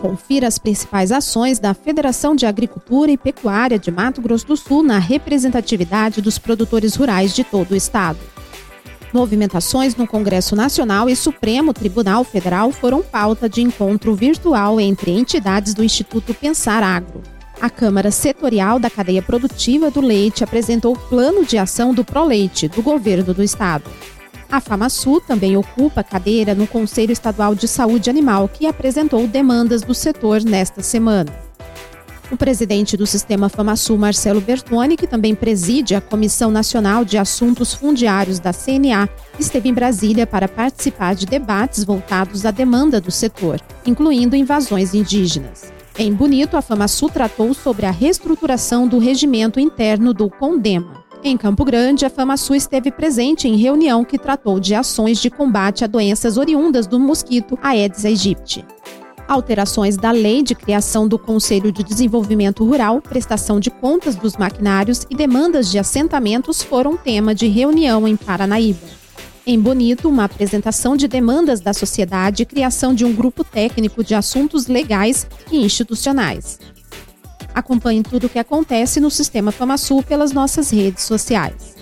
Confira as principais ações da Federação de Agricultura e Pecuária de Mato Grosso do Sul na representatividade dos produtores rurais de todo o estado. Movimentações no Congresso Nacional e Supremo Tribunal Federal foram pauta de encontro virtual entre entidades do Instituto Pensar Agro. A Câmara Setorial da Cadeia Produtiva do Leite apresentou o plano de ação do Proleite, do governo do estado. A FamaSul também ocupa cadeira no Conselho Estadual de Saúde Animal, que apresentou demandas do setor nesta semana. O presidente do Sistema FamaSul, Marcelo Bertoni, que também preside a Comissão Nacional de Assuntos Fundiários da CNA, esteve em Brasília para participar de debates voltados à demanda do setor, incluindo invasões indígenas. Em Bonito, a FamaSul tratou sobre a reestruturação do regimento interno do CONDEMA. Em Campo Grande, a FamaSul esteve presente em reunião que tratou de ações de combate a doenças oriundas do mosquito Aedes aegypti. Alterações da Lei de Criação do Conselho de Desenvolvimento Rural, prestação de contas dos maquinários e demandas de assentamentos foram tema de reunião em Paranaíba. Em Bonito, uma apresentação de demandas da sociedade e criação de um grupo técnico de assuntos legais e institucionais. Acompanhe tudo o que acontece no Sistema FamaSul pelas nossas redes sociais.